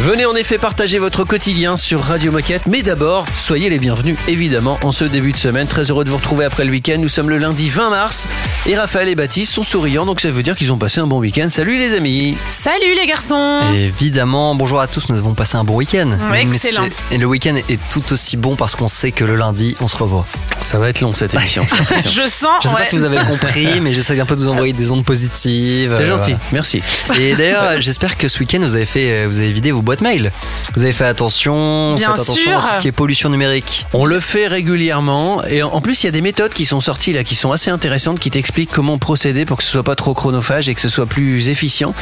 Venez en effet partager votre quotidien sur Radio Moquette, mais d'abord, soyez les bienvenus évidemment en ce début de semaine. Très heureux de vous retrouver après le week-end. Nous sommes le lundi 20 mars et Raphaël et Baptiste sont souriants, donc ça veut dire qu'ils ont passé un bon week-end. Salut les amis Salut les garçons Évidemment, bonjour à tous, nous avons passé un bon week-end. Mais excellent. Et le week-end est tout aussi bon parce qu'on sait que le lundi, on se revoit. Ça va être long cette émission. Je sens. Je sais ouais. pas si vous avez compris, mais j'essaie un peu de vous envoyer des ondes positives. C'est euh, gentil, merci. Et d'ailleurs, j'espère que ce week-end, vous avez fait, euh, vous avez vidé vos boîtes mail. Vous avez fait attention, Bien faites attention sûr. à tout ce qui est pollution numérique. On le fait régulièrement et en plus il y a des méthodes qui sont sorties là qui sont assez intéressantes qui t'expliquent comment procéder pour que ce soit pas trop chronophage et que ce soit plus efficient.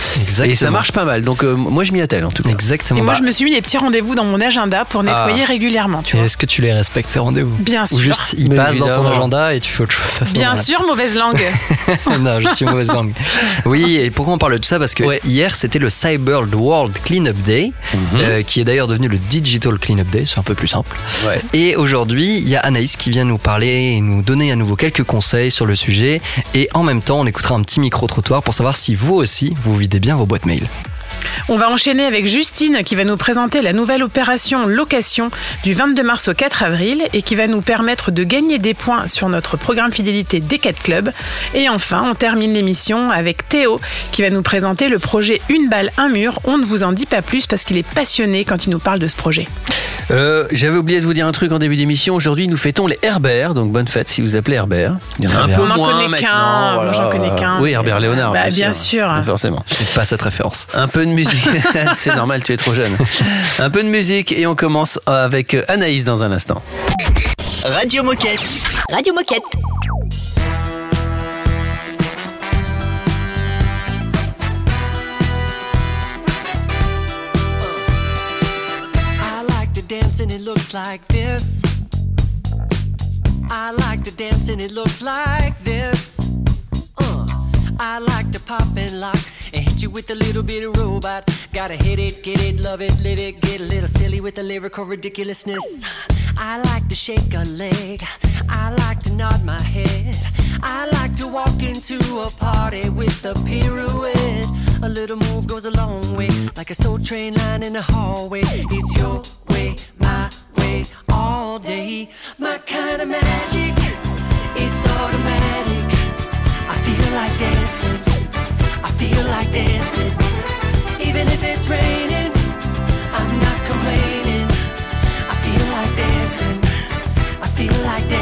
Et ça marche pas mal. Donc euh, moi je m'y attelle en tout cas. Exactement. Et moi, Bah, je me suis mis des petits rendez-vous dans mon agenda pour nettoyer Ah. régulièrement, tu et vois. Est-ce que tu les respectes ces rendez-vous? Bien sûr. Ou juste ils Mais passent dans ton agenda et tu fais autre chose à ce Bien sûr, mauvaise langue. non, je suis mauvaise langue. Oui, et pourquoi on parle de tout ça? Parce que Ouais. hier, c'était le Cyber World Cleanup Day, euh, qui est d'ailleurs devenu le Digital Cleanup Day, c'est un peu plus simple. Ouais. Et aujourd'hui, il y a Anaïs qui vient nous parler et nous donner à nouveau quelques conseils sur le sujet. Et en même temps, on écoutera un petit micro-trottoir pour savoir si vous aussi, vous videz bien vos boîtes mail. On va enchaîner avec Justine qui va nous présenter la nouvelle opération location du 22 mars au 4 avril et qui va nous permettre de gagner des points sur notre programme fidélité des 4 clubs. Et enfin, on termine l'émission avec Théo qui va nous présenter le projet Une balle, un mur. On ne vous en dit pas plus parce qu'il est passionné quand il nous parle de ce projet. Euh, J'avais oublié de vous dire un truc en début d'émission. Aujourd'hui, nous fêtons les Herbert, donc bonne fête si vous appelez Herbert. Il y en a un peu On en moins connaît maintenant, qu'un. voilà. Moi, j'en connais qu'un. Oui, Herbert Léonard. Bah, bien sûr. Forcément. C'est pas cette référence. Un peu de musique. C'est normal, tu es trop jeune. Un peu de musique et on commence avec Anaïs dans un instant. Radio Moquette. Radio Moquette. Dance and it looks like this. I like to dance and it looks like this. Uh, I like to pop and lock and hit you with a little bit of robot. Gotta hit it, get it, love it, live it, get a little silly with the lyrical ridiculousness. I like to shake a leg. I like to nod my head. I like to walk into a party with a pirouette. A little move goes a long way, like a soul train line in the hallway. It's your way, my way, all day. My kind of magic is automatic. I feel like dancing. I feel like dancing. Even if it's raining, I'm not complaining. I feel like dancing. I feel like dancing.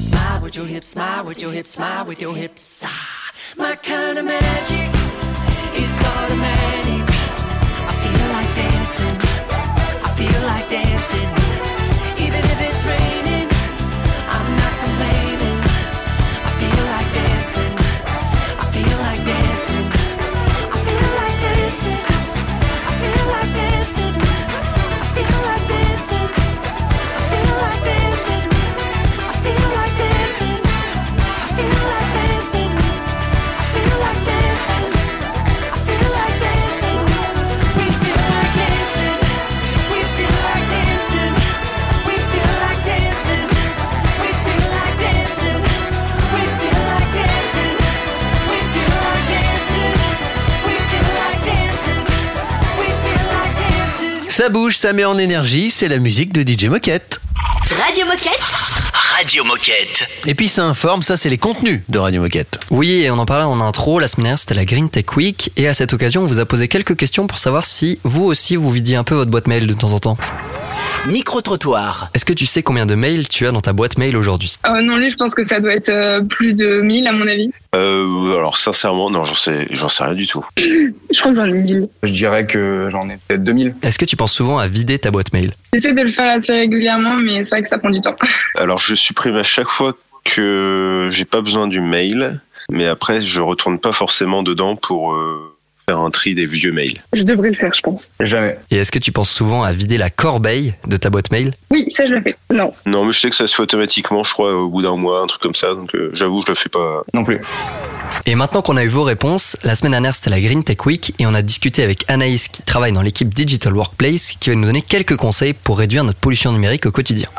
smile with your hips, smile with your hips, smile with your hips. Ah, my kind of magic is automatic. I feel like dancing. I feel like dancing. Ça bouge, ça met en énergie, c'est la musique de DJ Moquette. Radio Moquette. Radio Moquette. Et puis ça informe, ça c'est les contenus de Radio Moquette. Oui, et on en parlait en intro, la semaine dernière c'était la Green Tech Week, et à cette occasion on vous a posé quelques questions pour savoir si vous aussi vous vidiez un peu votre boîte mail de temps en temps. Micro-trottoir. Est-ce que tu sais combien de mails tu as dans ta boîte mail aujourd'hui? Euh, non, lui, je pense que ça doit être euh, plus de 1000 à mon avis. Euh, alors sincèrement, non, j'en sais, j'en sais rien du tout. Je crois que j'en ai 1000. Je dirais que j'en ai peut-être 2000. Est-ce que tu penses souvent à vider ta boîte mail? J'essaie de le faire assez régulièrement, mais c'est vrai que ça prend du temps. Alors je supprime à chaque fois que j'ai pas besoin du mail, mais après je retourne pas forcément dedans pour euh, faire un tri des vieux mails. Je devrais le faire, je pense. Jamais. Et est-ce que tu penses souvent à vider la corbeille de ta boîte mail? Oui, ça, je le fais. Non. Non, mais je sais que ça se fait automatiquement, je crois, au bout d'un mois, un truc comme ça. Donc euh, j'avoue, je le fais pas. Non plus. Et maintenant qu'on a eu vos réponses, la semaine dernière c'était la Green Tech Week et on a discuté avec Anaïs qui travaille dans l'équipe Digital Workplace qui va nous donner quelques conseils pour réduire notre pollution numérique au quotidien.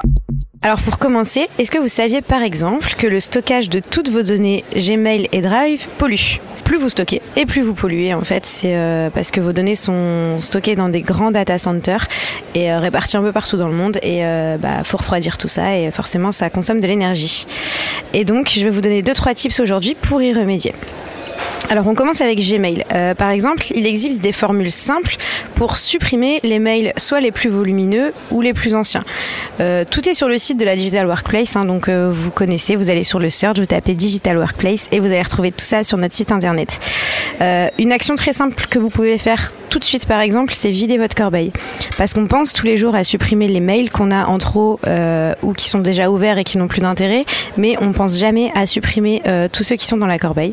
Alors pour commencer, est-ce que vous saviez par exemple que le stockage de toutes vos données Gmail et Drive pollue? Plus vous stockez et plus vous polluez en fait, c'est euh, parce que vos données sont stockées dans des grands data centers et euh, réparties un peu partout dans le monde et euh, bah, faut refroidir tout ça et forcément ça consomme de l'énergie. Et donc je vais vous donner deux trois tips aujourd'hui pour y remédier. Alors on commence avec Gmail. Euh, par exemple, il existe des formules simples pour supprimer les mails soit les plus volumineux ou les plus anciens. Euh, tout est sur le site de la Digital Workplace, hein, donc euh, vous connaissez, vous allez sur le search, vous tapez Digital Workplace et vous allez retrouver tout ça sur notre site internet. Une action très simple que vous pouvez faire tout de suite par exemple, c'est vider votre corbeille. Parce qu'on pense tous les jours à supprimer les mails qu'on a en trop ou qui sont déjà ouverts et qui n'ont plus d'intérêt, mais on pense jamais à supprimer tous ceux qui sont dans la corbeille.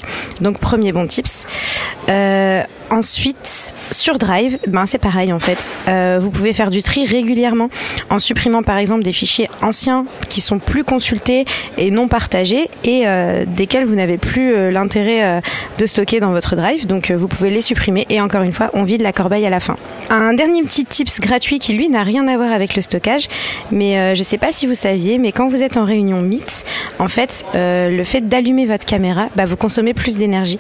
Premier bon tips. Euh, ensuite, sur Drive, ben c'est pareil en fait. Euh, vous pouvez faire du tri régulièrement en supprimant par exemple des fichiers anciens qui sont plus consultés et non partagés et euh, desquels vous n'avez plus euh, l'intérêt de stocker dans votre Drive. Donc vous pouvez les supprimer et encore une fois, on vide la corbeille à la fin. Un dernier petit tips gratuit qui lui n'a rien à voir avec le stockage, mais je sais pas si vous saviez, mais quand vous êtes en réunion Meet, en fait, le fait d'allumer votre caméra, bah, vous consommez plus d'énergie.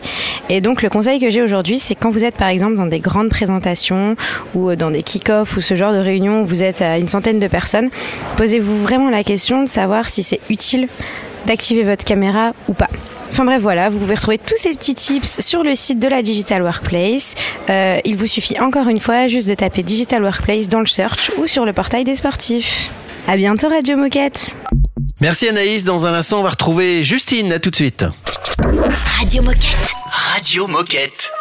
Et donc le conseil que j'ai aujourd'hui, c'est quand vous êtes par exemple dans des grandes présentations ou euh, dans des kick-offs ou ce genre de réunion où vous êtes à une centaine de personnes, posez-vous vraiment la question de savoir si c'est utile d'activer votre caméra ou pas. Enfin bref, voilà, vous pouvez retrouver tous ces petits tips sur le site de la Digital Workplace. Euh, il vous suffit encore une fois juste de taper Digital Workplace dans le search ou sur le portail des sportifs. À bientôt Radio Moquette. Merci Anaïs, dans un instant on va retrouver Justine, à tout de suite. Radio Moquette. Radio Moquette.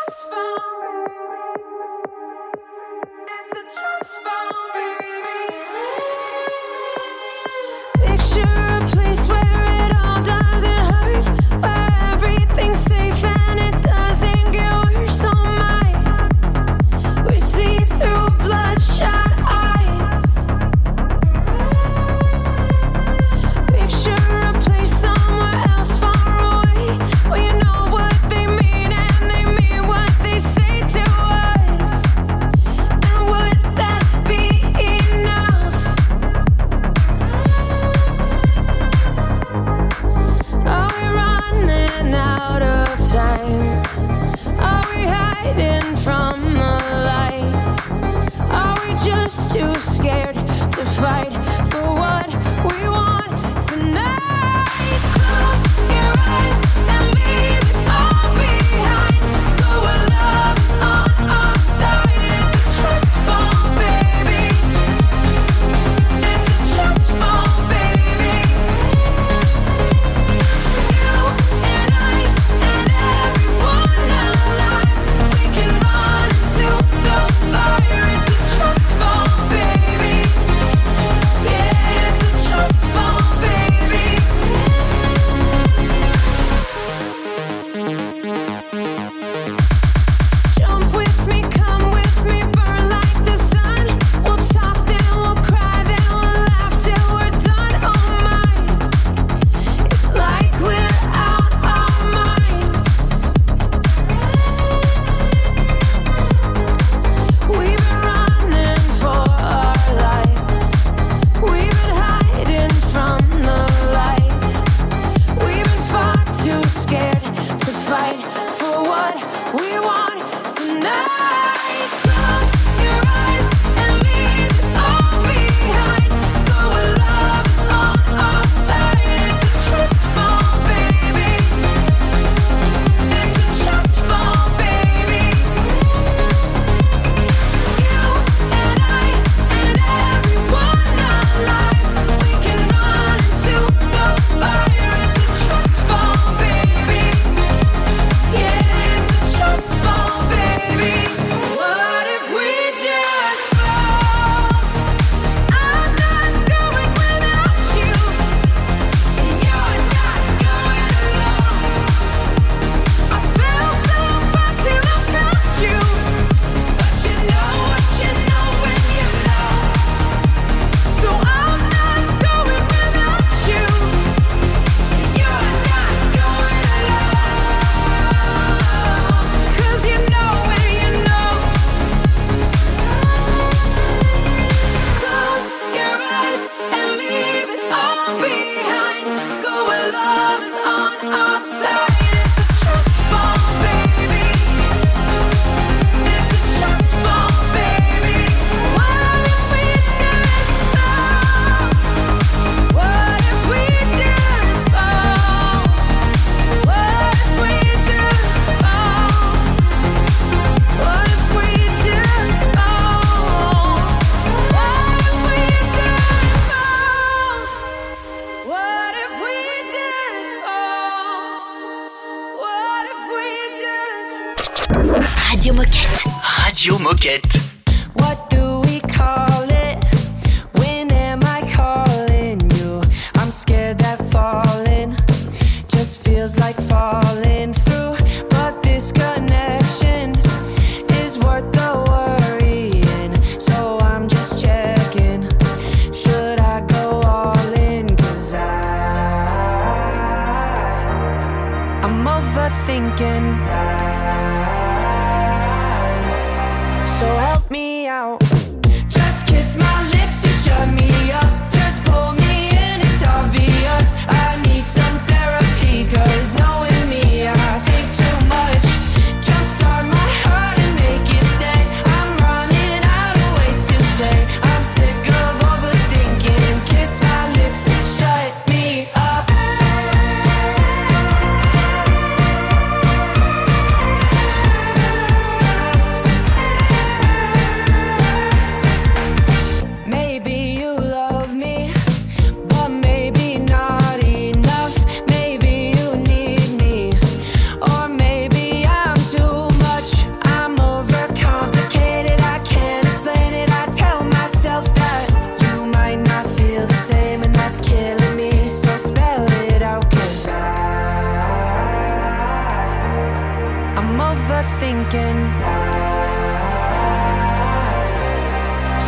Overthinking.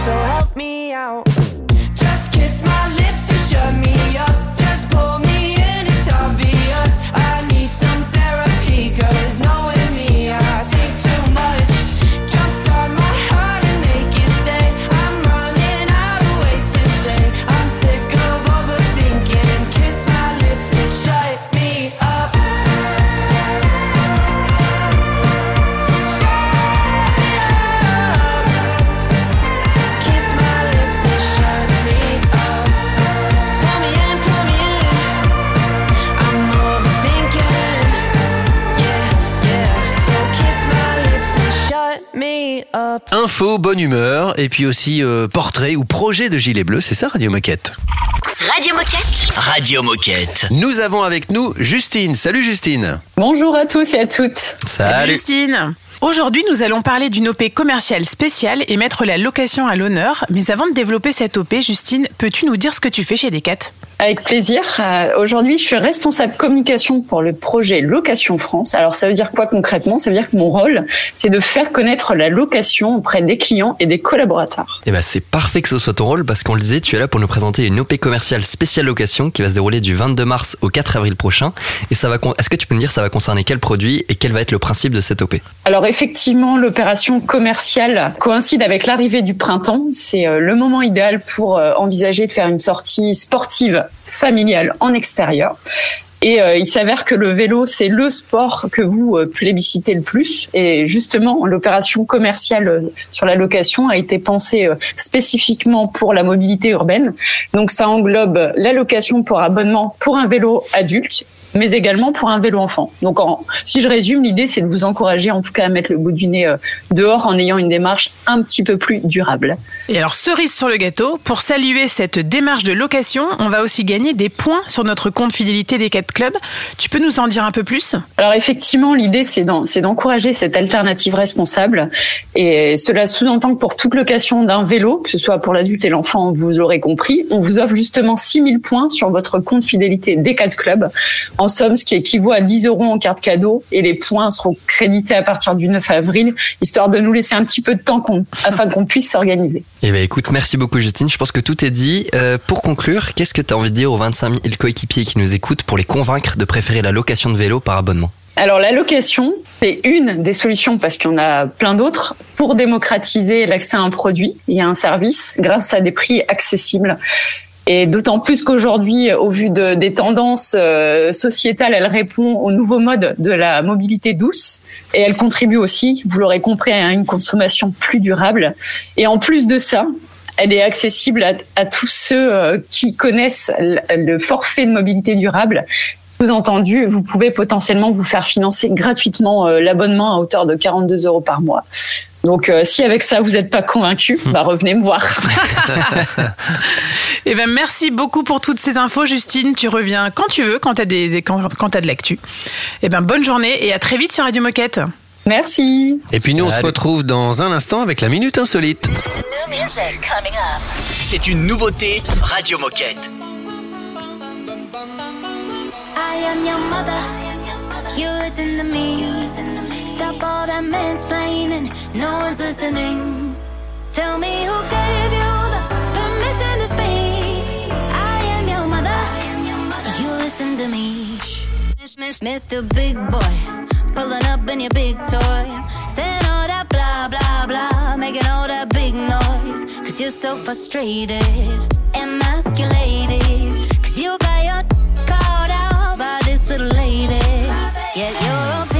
So help me Info, bonne humeur, et puis aussi euh, portrait ou projet de gilet bleu, c'est ça Radio Moquette Radio Moquette. Radio Moquette. Nous avons avec nous Justine. Salut Justine. Bonjour à tous et à toutes. Salut Justine Aujourd'hui, nous allons parler d'une OP commerciale spéciale et mettre la location à l'honneur. Mais avant de développer cette OP, Justine, peux-tu nous dire ce que tu fais chez Decat? Avec plaisir. Euh, Aujourd'hui, je suis responsable communication pour le projet Location France. Alors, ça veut dire quoi concrètement? Ça veut dire que mon rôle, c'est de faire connaître la location auprès des clients et des collaborateurs. Eh ben, c'est parfait que ce soit ton rôle parce qu'on le disait, tu es là pour nous présenter une OP commerciale spéciale location qui va se dérouler du 22 mars au 4 avril prochain. Et ça va, est-ce que tu peux nous dire ça va concerner quel produit et quel va être le principe de cette OP Alors effectivement, l'opération commerciale coïncide avec l'arrivée du printemps. C'est euh, le moment idéal pour euh, envisager de faire une sortie sportive familiale en extérieur. Et euh, il s'avère que le vélo, c'est le sport que vous euh, plébiscitez le plus. Et justement, l'opération commerciale euh, sur la location a été pensée spécifiquement pour la mobilité urbaine. Donc ça englobe la location pour abonnement pour un vélo adulte mais également pour un vélo enfant. Donc, en- si je résume, l'idée, c'est de vous encourager en tout cas à mettre le bout du nez euh, dehors en ayant une démarche un petit peu plus durable. Et alors, cerise sur le gâteau, pour saluer cette démarche de location, on va aussi gagner des points sur notre compte fidélité des 4 clubs. Tu peux nous en dire un peu plus? Alors effectivement, l'idée, c'est d'encourager cette alternative responsable. Et cela sous-entend que pour toute location d'un vélo, que ce soit pour l'adulte et l'enfant, vous l'aurez compris, on vous offre justement 6000 points sur votre compte fidélité des 4 clubs. En somme, ce qui équivaut à 10 euros en carte cadeau. Et les points seront crédités à partir du 9 avril, histoire de nous laisser un petit peu de temps afin qu'on puisse s'organiser. Eh ben écoute, merci beaucoup Justine. Je pense que tout est dit. Euh, pour conclure, qu'est-ce que tu as envie de dire aux 25 000 coéquipiers qui nous écoutent pour les convaincre de préférer la location de vélo par abonnement? Alors la location, c'est une des solutions parce qu'il y en a plein d'autres pour démocratiser l'accès à un produit et à un service grâce à des prix accessibles. Et d'autant plus qu'aujourd'hui, au vu de- des tendances euh, sociétales, elle répond au nouveau mode de la mobilité douce et elle contribue aussi, vous l'aurez compris, à une consommation plus durable. Et en plus de ça, elle est accessible à, tous ceux euh, qui connaissent le, forfait de mobilité durable. Sous-entendu, vous pouvez potentiellement vous faire financer gratuitement euh, l'abonnement à hauteur de 42 euros par mois. Donc, euh, si avec ça vous n'êtes pas convaincu, bah, revenez me voir. Eh ben, merci beaucoup pour toutes ces infos, Justine. Tu reviens quand tu veux, quand tu as, des, des- quand, quand t'as de l'actu. Eh ben, bonne journée et à très vite sur Radio Moquette. Merci. Et puis nous, on se retrouve dans un instant avec la Minute Insolite. C'est une nouveauté Radio Moquette. I am your mother. You listen to me. Stop all that mansplaining. No one's listening. Tell me who gave you the permission to speak. I am your mother. You listen to me. Miss, miss, Mr. Big Boy, pulling up in your big toy, saying all that blah blah blah, making all that big noise. Cause you're so frustrated, emasculated. Cause you got your called out by this little lady. Yet your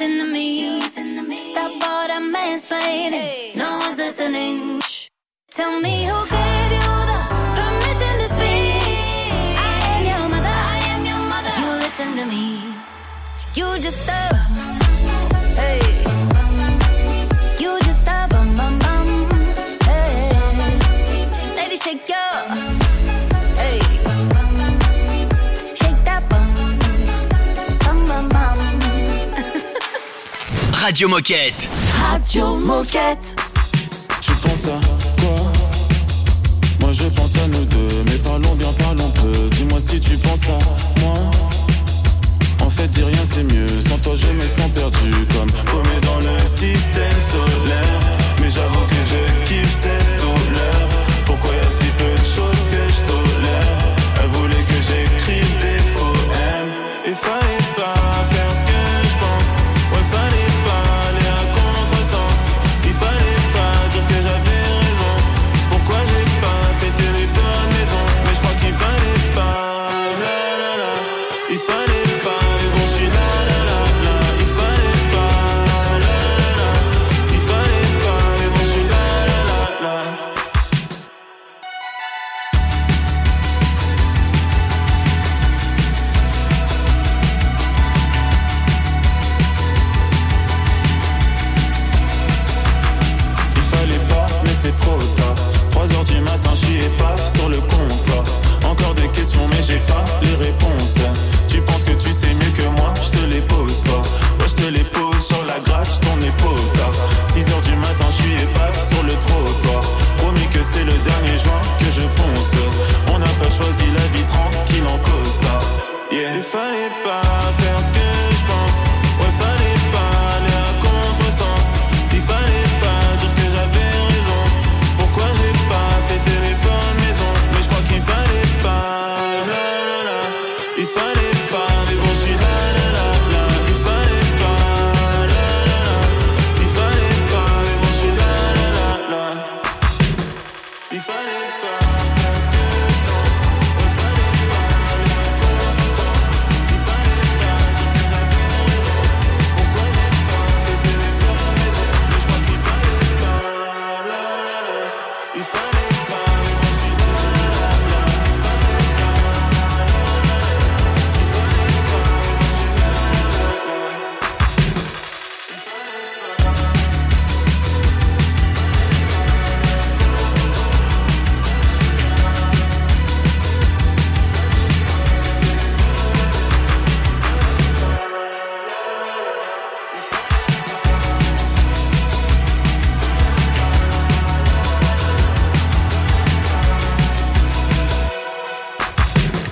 listen to me. Stop all that mansplaining. No one's listening. Tell me who gave Radio Moquette. Radio Moquette. Tu penses à quoi? Moi je pense à nous deux, mais parlons bien, parlons peu. Dis-moi si tu penses à moi. En fait, dis rien, c'est mieux. Sans toi, je me sens perdu, comme paumé dans le système solaire. Mais j'avoue que je kiffe cette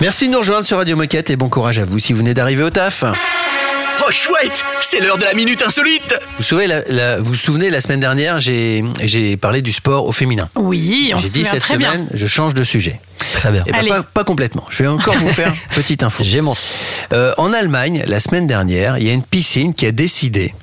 Merci de nous rejoindre sur Radio Moquette et bon courage à vous si vous venez d'arriver au taf. Oh chouette, c'est l'heure de la minute insolite. Vous vous souvenez, la, la- vous vous souvenez, la semaine dernière, j'ai j'ai parlé du sport au féminin. Oui, on J'ai se dit souvient cette très semaine, bien. je change de sujet. Très bien. Eh ben, Allez. pas, pas complètement. Je vais encore vous faire une petite info. J'ai menti. Euh, en Allemagne, la semaine dernière, il y a une piscine qui a décidé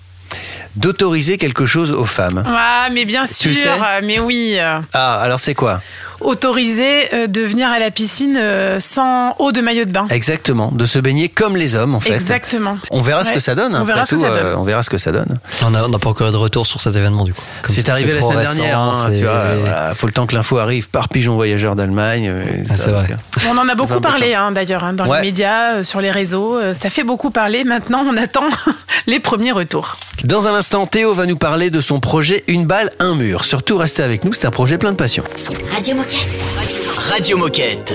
d'autoriser quelque chose aux femmes. Ah, mais bien Tu le sûr, sais euh, mais oui. euh, Ah, alors c'est quoi? Autoriser euh, de venir à la piscine euh, sans eau de maillot de bain. Exactement, de se baigner comme les hommes en fait. Exactement. On verra ce Ouais. que ça donne. On après verra ce que tout, ça euh, donne. on verra ce que ça donne. On n'a pas encore eu de retour sur cet événement du coup. Comme C'est arrivé la semaine récent, dernière. hein, c'est- tu vois, voilà, faut le temps que l'info arrive par pigeon voyageur d'Allemagne. Ah, ça, c'est vrai. On en a beaucoup parlé hein, d'ailleurs hein, dans Ouais. les médias, euh, sur les réseaux. euh, ça fait beaucoup parler. Maintenant, on attend les premiers retours. Dans un instant, Théo va nous parler de son projet Une balle, un mur. Surtout, restez avec nous, c'est un projet plein de passion. Radio Moquette. Radio Moquette.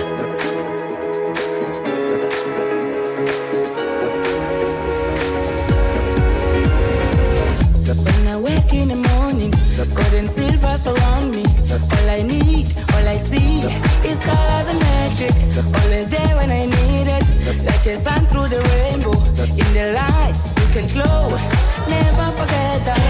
When I wake in the morning, gold and silver surround me. All I need, all I see is colors and magic. Always there when I need it, like a sun through the rainbow. In the light, we can glow. Never forget that.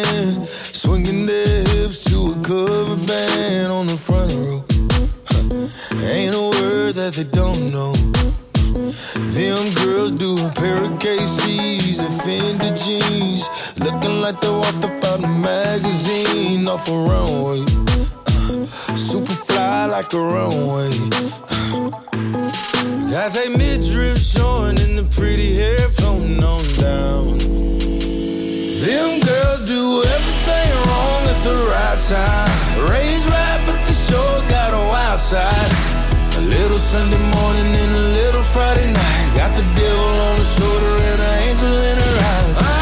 Fendi looking like they walked up out a magazine off a runway. Uh, super fly like a runway. Got they midriff showing and the pretty hair floating on down. Them girls do everything wrong at the right time. Raised right, but the show got a wild side. A little Sunday morning and a little Friday night. Got the devil on the shoulder and an angel in her eye.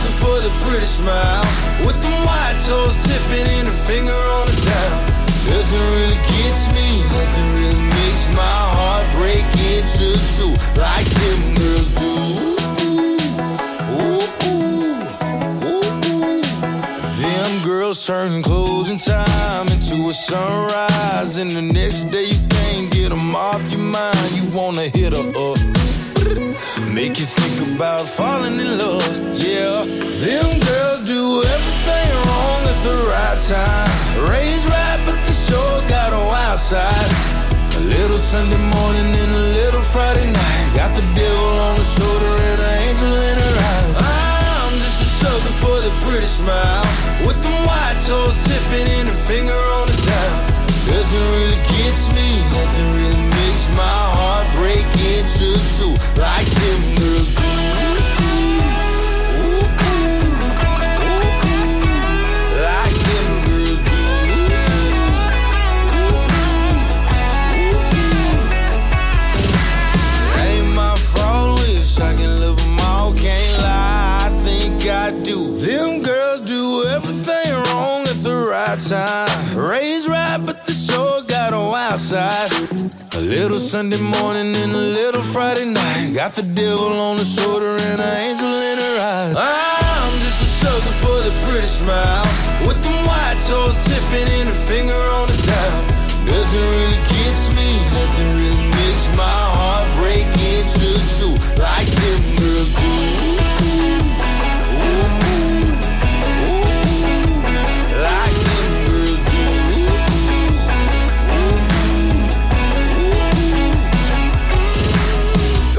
Sucker for the pretty smile. With them white toes tipping and a finger on the dial. Nothing really gets me, nothing really makes my heart break into two like them girls do. Ooh, ooh, ooh. Them girls turn closing time into a sunrise, and the next day you can't get them off your mind. You wanna hit her up. Make you think about falling in love, yeah. Them girls do everything wrong at the right time. Raised right, but the show got a wild side. A little Sunday morning and a little Friday night. Got the devil on the shoulder and an angel in her eye. Ah, I'm just a sucker for the pretty smile. With them white toes tipping and a finger on the dial. Nothing really gets me, nothing really my heart break into two like them girls do. I all, can't lie, I think I do. Them girls do everything wrong at the right time. Raised right, but the show got a wild side. A little Sunday morning and a little Friday night. Got the devil on the shoulder and an angel in her eyes. I'm just a sucker for the pretty smile. With them white toes tipping and a finger on the dial. Nothing really gets me, nothing really makes my heart break into two like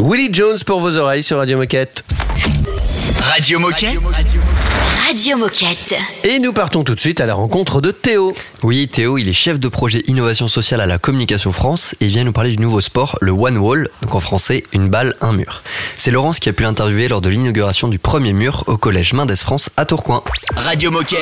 Willie Jones pour vos oreilles sur Radio Moquette. Radio Moquette. Radio Moquette. Et nous partons tout de suite à la rencontre de Théo. Oui, Théo, il est chef de projet innovation sociale à la Communication France et il vient nous parler du nouveau sport, le One Wall, donc en français, une balle, un mur. C'est Laurence qui a pu l'interviewer lors de l'inauguration du premier mur au collège Mendes France à Tourcoing. Radio Moquette.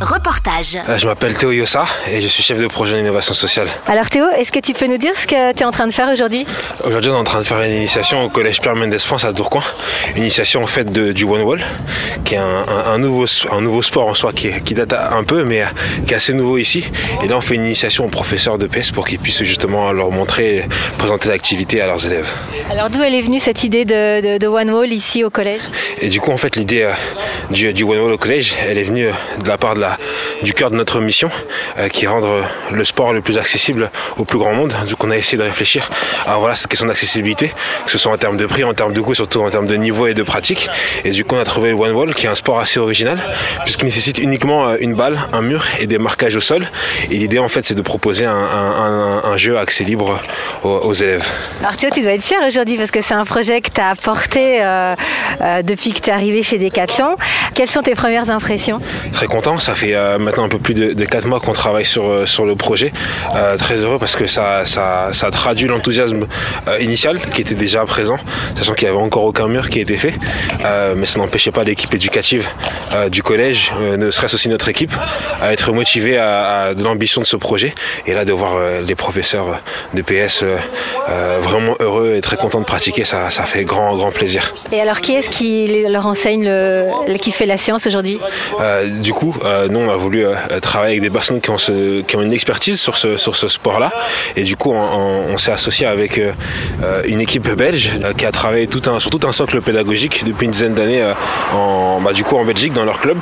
Reportage. Euh, Je m'appelle Théo Yossa et je suis chef de projet d'innovation sociale. Alors Théo, est-ce que tu peux nous dire ce que tu es en train de faire aujourd'hui? Aujourd'hui, on est en train de faire une initiation au collège Pierre Mendès France à Tourcoing. Une initiation en fait de- du One Wall, qui est un, un- un nouveau, un nouveau sport en soi qui, date un peu, mais qui est assez nouveau ici. Et là, on fait une initiation aux professeurs de PS pour qu'ils puissent justement leur montrer, présenter l'activité à leurs élèves. Alors d'où elle est venue cette idée de, de- de One Wall ici au collège? Et du coup, en fait, l'idée euh, du, du One Wall au collège, elle est venue euh, de la part de la, du cœur de notre mission, euh, qui est rendre le sport le plus accessible au plus grand monde. Donc, on a essayé de réfléchir à voilà, cette question d'accessibilité, que ce soit en termes de prix, en termes de coût, surtout en termes de niveau et de pratique. Et du coup, on a trouvé le One Wall, qui est un sport assez original, puisqu'il nécessite uniquement une balle, un mur et des marquages au sol. Et l'idée, en fait, c'est de proposer un, un- un- un jeu accès libre aux, aux élèves. Alors Théo, tu dois être fier aujourd'hui parce que c'est un projet que tu as apporté euh, euh, depuis que tu es arrivé chez Decathlon. Quelles sont tes premières impressions? Très content, ça fait euh, maintenant un peu plus de, de 4 mois qu'on travaille sur, sur le projet. Très heureux parce que ça, ça, ça traduit l'enthousiasme initial qui était déjà présent, sachant qu'il n'y avait encore aucun mur qui a été fait. Mais ça n'empêchait pas l'équipe éducative du collège, ne serait-ce aussi notre équipe, à être motivée à, à de l'ambition de ce projet. Et là, de voir euh, les professeurs de PS euh, euh, vraiment heureux et très contents de pratiquer, ça, ça fait grand, grand plaisir. Et alors qui est-ce qui leur enseigne, le, qui fait la séance aujourd'hui? Du coup, nous, on a voulu travailler avec des personnes qui ont, ce- qui ont une expertise sur ce, sur ce sport-là. Et du coup, on, on- on s'est associé avec euh, une équipe belge euh, qui a travaillé tout un, sur tout un socle pédagogique depuis une dizaine d'années euh, en, bah, du coup, en Belgique, dans leur club.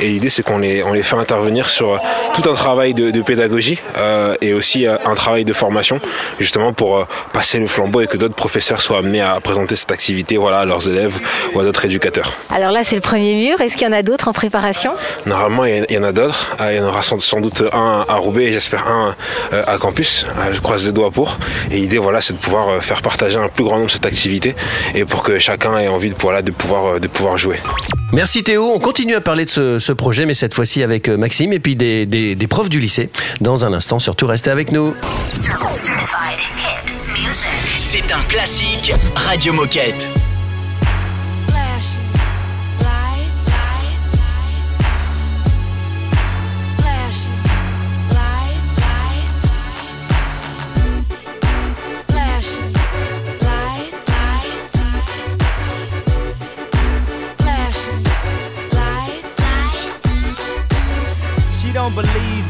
Et l'idée, c'est qu'on les, on les fait intervenir sur tout un travail de, de pédagogie euh, et aussi euh, un travail de formation, justement pour euh, passer le flambeau et que d'autres professeurs soient amenés à présenter cette activité voilà, à leurs élèves ou à d'autres éducateurs. Alors là, c'est le premier mur. Est-ce qu'il y en a d'autres en préparation? Normalement, il y- en a d'autres. Euh, Il y en aura sans, sans doute un à Roubaix et j'espère un à Campus. Euh, Je croise les doigts pour. Et l'idée, voilà, c'est de pouvoir faire partager un plus grand nombre cette activité et pour que chacun ait envie de, voilà, de, pouvoir, de pouvoir jouer. Merci Théo. On continue à parler de ce, ce projet, mais cette fois-ci avec euh, Maxime et puis des, des- des profs du lycée. Dans un instant, surtout restez avec nous. C'est un classique Radio Moquette.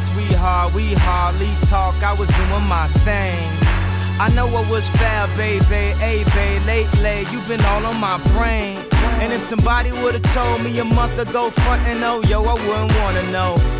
Sweetheart. We hardly talk. I was doing my thing. I know what was fair, baby. Hey, babe, lately you been all on my brain. And if somebody would've told me a month ago, front and oh, yo, I wouldn't wanna know.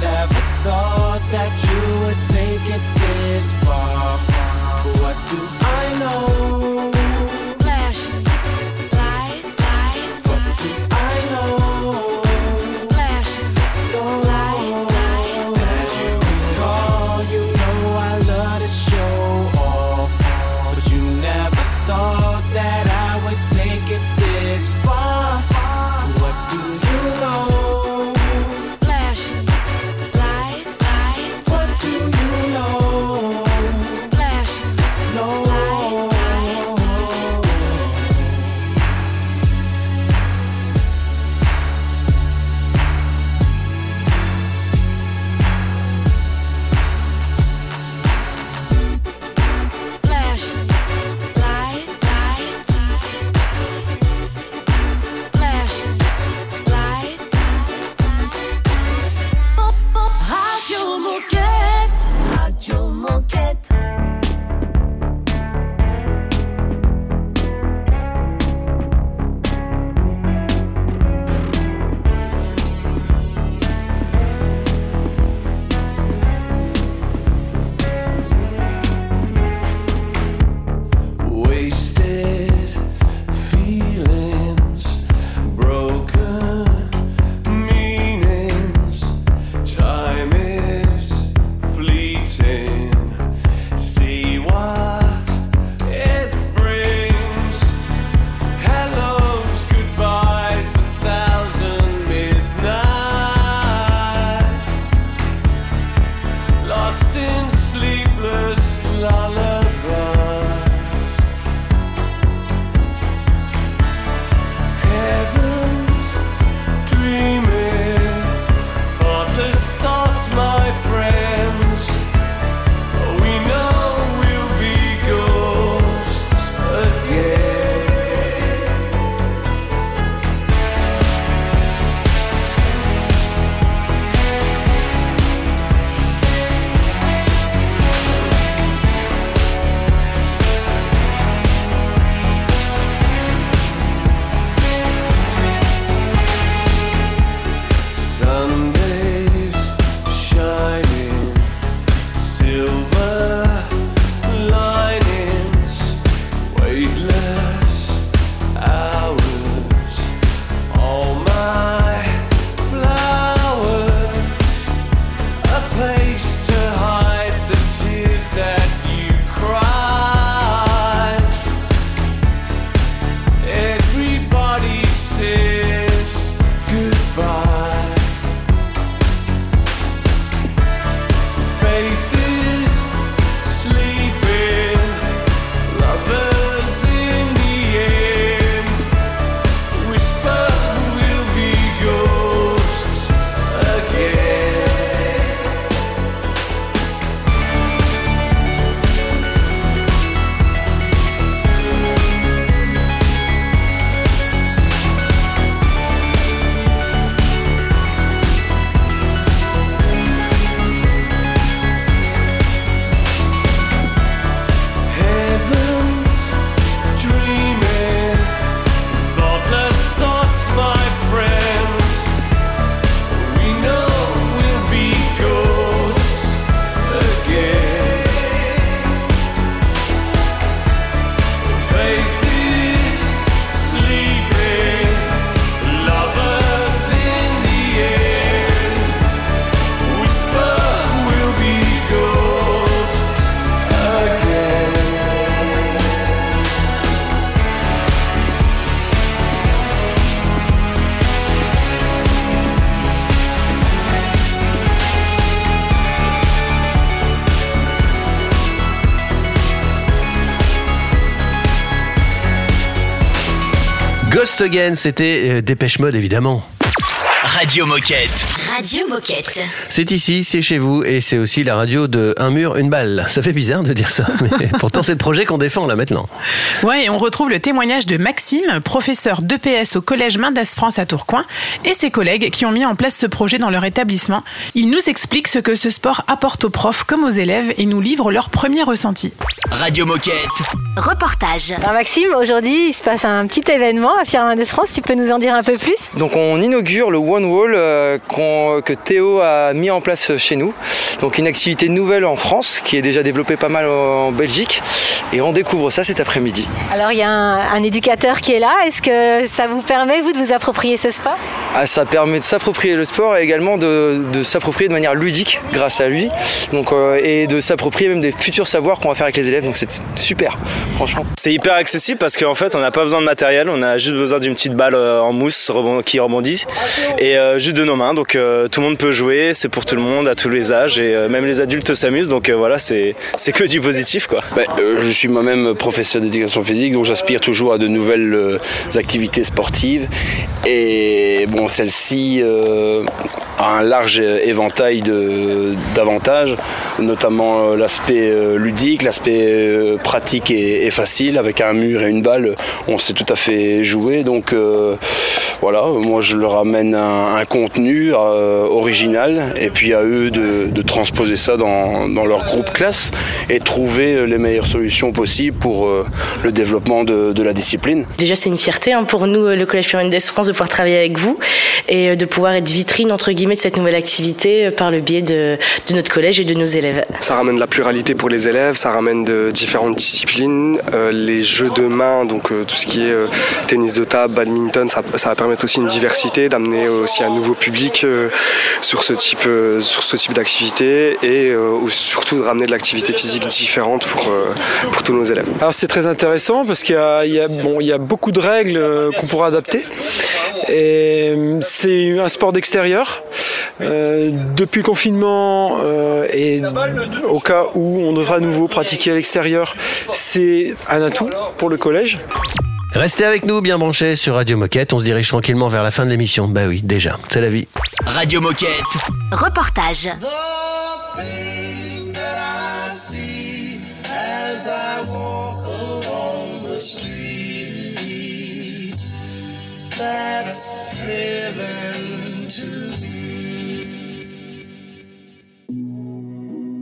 never thought that you Again, c'était euh, Dépêche Mode évidemment. Radio Moquette. Radio Moquette. C'est ici, c'est chez vous et c'est aussi la radio de Un mur, une balle. Ça fait bizarre de dire ça, mais pourtant c'est le projet qu'on défend là maintenant. Ouais, et on retrouve le témoignage de Maxime, professeur d'EPS au collège Mendes France à Tourcoing, et ses collègues qui ont mis en place ce projet dans leur établissement. Ils nous expliquent ce que ce sport apporte aux profs comme aux élèves et nous livrent leurs premiers ressentis. Radio Moquette. Reportage. Alors Maxime, aujourd'hui, il se passe un petit événement à Pierre Mendès France. Tu peux nous en dire un peu plus? Donc on inaugure le One Wall euh, que Théo a mis en place chez nous. Donc une activité nouvelle en France qui est déjà développée pas mal en Belgique. Et on découvre ça cet après-midi. Alors il y a un, un éducateur qui est là. Est-ce que ça vous permet, vous, de vous approprier ce sport? Ah, ça permet de s'approprier le sport et également de, de s'approprier de manière ludique grâce à lui. Donc, euh, et de s'approprier même des futurs savoirs qu'on va faire avec les élèves. Donc c'est super, franchement. C'est hyper accessible parce qu'en fait on n'a pas besoin de matériel, on a juste besoin d'une petite balle euh, en mousse qui rebondit et euh, juste de nos mains. Donc euh, tout le monde peut jouer, c'est pour tout le monde, à tous les âges et euh, même les adultes s'amusent. Donc voilà, c'est que du positif quoi. Ben, je suis moi-même professeur d'éducation physique, donc j'aspire toujours à de nouvelles activités sportives. Et bon, celle-ci a un large éventail d'avantages, notamment l'aspect ludique, l'aspect pratique et, et facile. Avec un mur et une balle, on sait tout à fait jouer. Donc voilà, moi je leur amène un, un contenu euh, original et puis à eux de, de transposer ça dans, dans leur groupe classe et trouver euh, les meilleures solutions possibles pour euh, le développement de, de la discipline. Déjà, c'est une fierté hein, pour nous, le Collège Pierre Mendès France, de pouvoir travailler avec vous et de pouvoir être vitrine, entre guillemets, de cette nouvelle activité par le biais de, de notre collège et de nos élèves. Ça ramène la pluralité pour les élèves, ça ramène de différentes disciplines, euh, les jeux de main, donc euh, tout ce qui est euh, tennis de table, badminton, ça, ça va permettre aussi une diversité, d'amener aussi un nouveau public euh, sur ce type, euh, sur ce type d'activité et euh, ou surtout de ramener de l'activité physique différente pour, pour tous nos élèves. Alors c'est très intéressant parce qu'il y a, bon, il y a beaucoup de règles qu'on pourra adapter. C'est un sport d'extérieur. Depuis le confinement et au cas où on devra à nouveau pratiquer à l'extérieur, c'est un atout pour le collège. Restez avec nous bien branchés sur Radio Moquette, on se dirige tranquillement vers la fin de l'émission. Bah oui, déjà, c'est la vie. Radio Moquette. Reportage.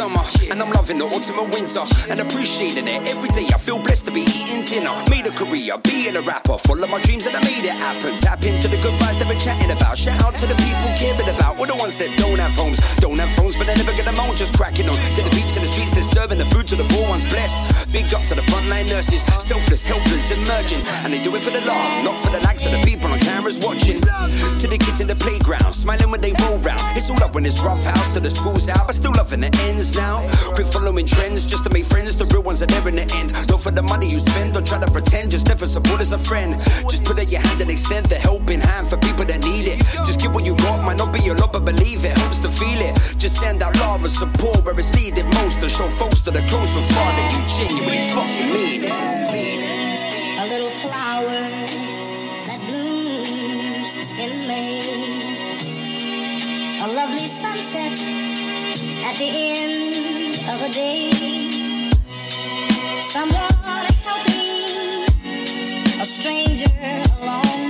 Summer, and I'm loving the autumn and winter, and appreciating it every day. I feel blessed to be eating dinner. Made a career, being a rapper, follow my dreams and I made it happen. Tap into the good vibes that we're chatting about. Shout out to the people caring about, all the ones that don't have homes, don't have phones, but they never get them on. Just cracking on to the beats in the streets, they're serving the food to the poor ones. Blessed, big up to the frontline nurses, selfless, helpless, emerging, and they do it for the love, not for the likes of the people on cameras watching. To the kids in the playground, smiling when they roll round. It's all up when it's rough house to the school's out, but still loving the ends now. Quit following trends just to make friends, the real ones are there in the end. Don't for the money you spend, don't try to pretend, just never support as a friend. Just put out your hand and extend the helping hand for people that need it. Just give what you got, might not be a lot, but believe it helps to feel it. Just send out love and support where it's needed most, to show folks that are close and far that you genuinely fucking mean it. A little flower that blooms in May. A lovely sunset at the end Someone to help me, a stranger alone.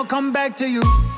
I'll come back to you.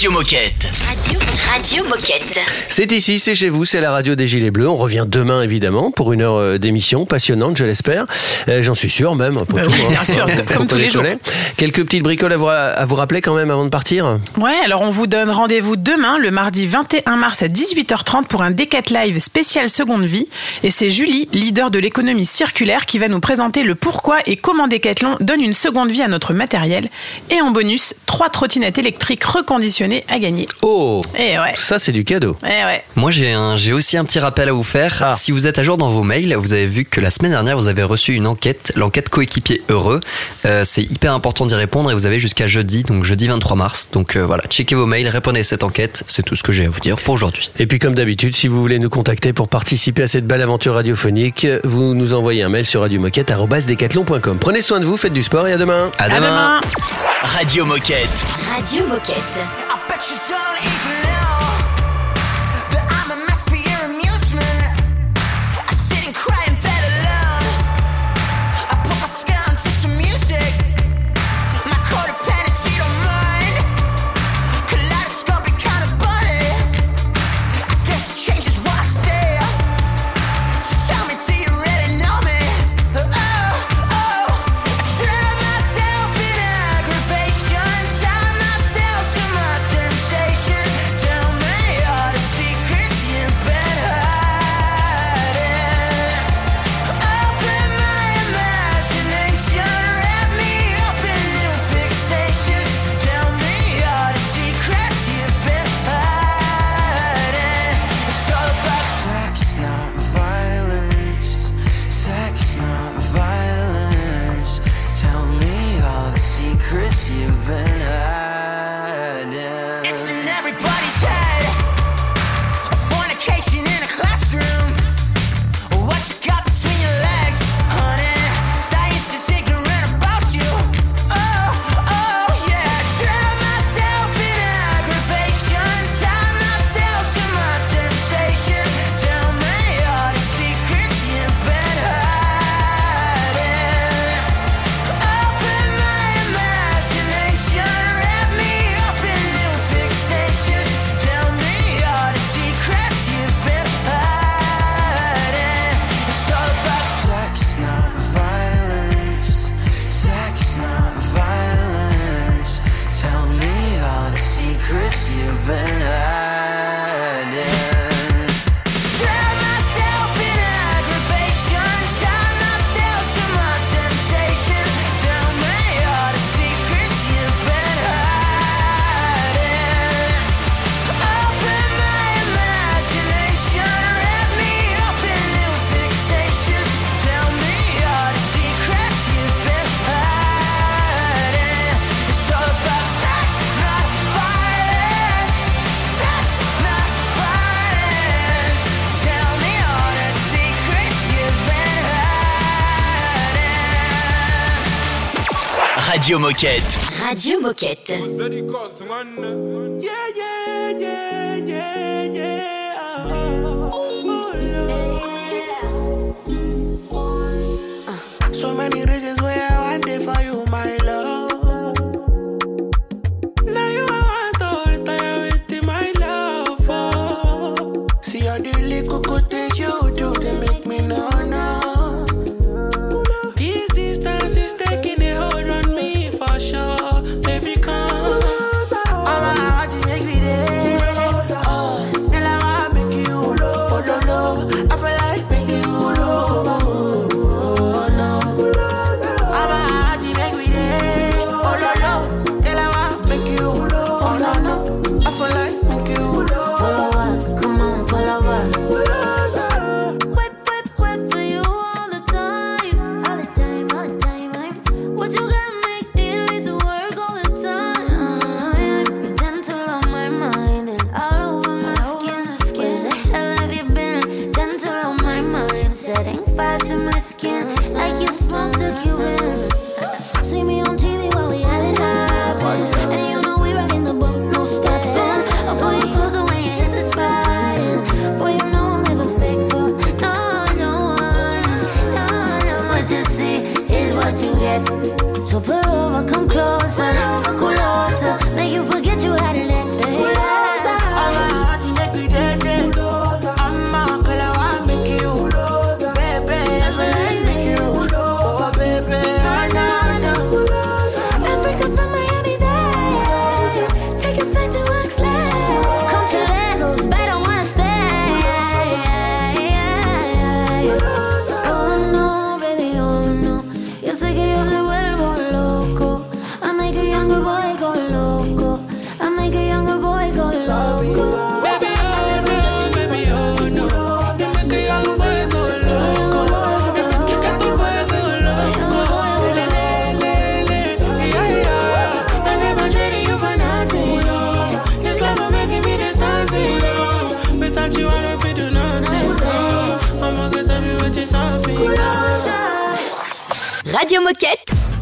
Radio Moquette. C'est ici, c'est chez vous, c'est la radio des Gilets Bleus. On revient demain, évidemment, pour une heure euh, d'émission passionnante, je l'espère. Euh, j'en suis sûr, même. Pour bah oui, bien sûr, comme tous les jours. Quelques petites bricoles à vous, rappeler quand même avant de partir Ouais, alors on vous donne rendez-vous demain, le mardi 21 mars à 18h30 pour un Décathlon Live spécial Seconde Vie. Et c'est Julie, leader de l'économie circulaire, qui va nous présenter le pourquoi et comment Decathlon donne une seconde vie à notre matériel. Et en bonus, trois trottinettes électriques reconditionnées à gagner. Oh Et ouais ça, c'est du cadeau. Moi, j'ai, un, j'ai aussi un petit rappel à vous faire. Ah. Si vous êtes à jour dans vos mails, vous avez vu que la semaine dernière, vous avez reçu une enquête, l'enquête coéquipier heureux. Euh, c'est hyper important d'y répondre et vous avez jusqu'à jeudi, donc jeudi 23 mars. Donc euh, voilà, checkez vos mails, répondez à cette enquête. C'est tout ce que j'ai à vous dire pour aujourd'hui. Et puis, comme d'habitude, si vous voulez nous contacter pour participer à cette belle aventure radiophonique, vous nous envoyez un mail sur radiomoquette.com. Prenez soin de vous, faites du sport et à demain. À, demain. Radio Moquette. Radio Moquette. I bet you Radio Moquette. Radio Moquette. So many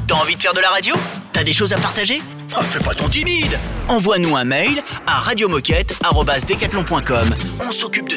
T'as envie de faire de la radio? T'as des choses à partager? Oh, fais pas ton timide! Envoie-nous un mail à radiomoquette.com. On s'occupe de